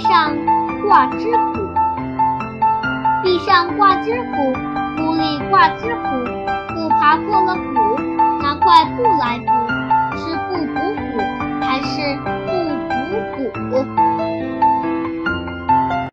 上挂只虎壁上挂只虎屋里挂只虎不爬过了虎拿块布来补是不补虎还是不补虎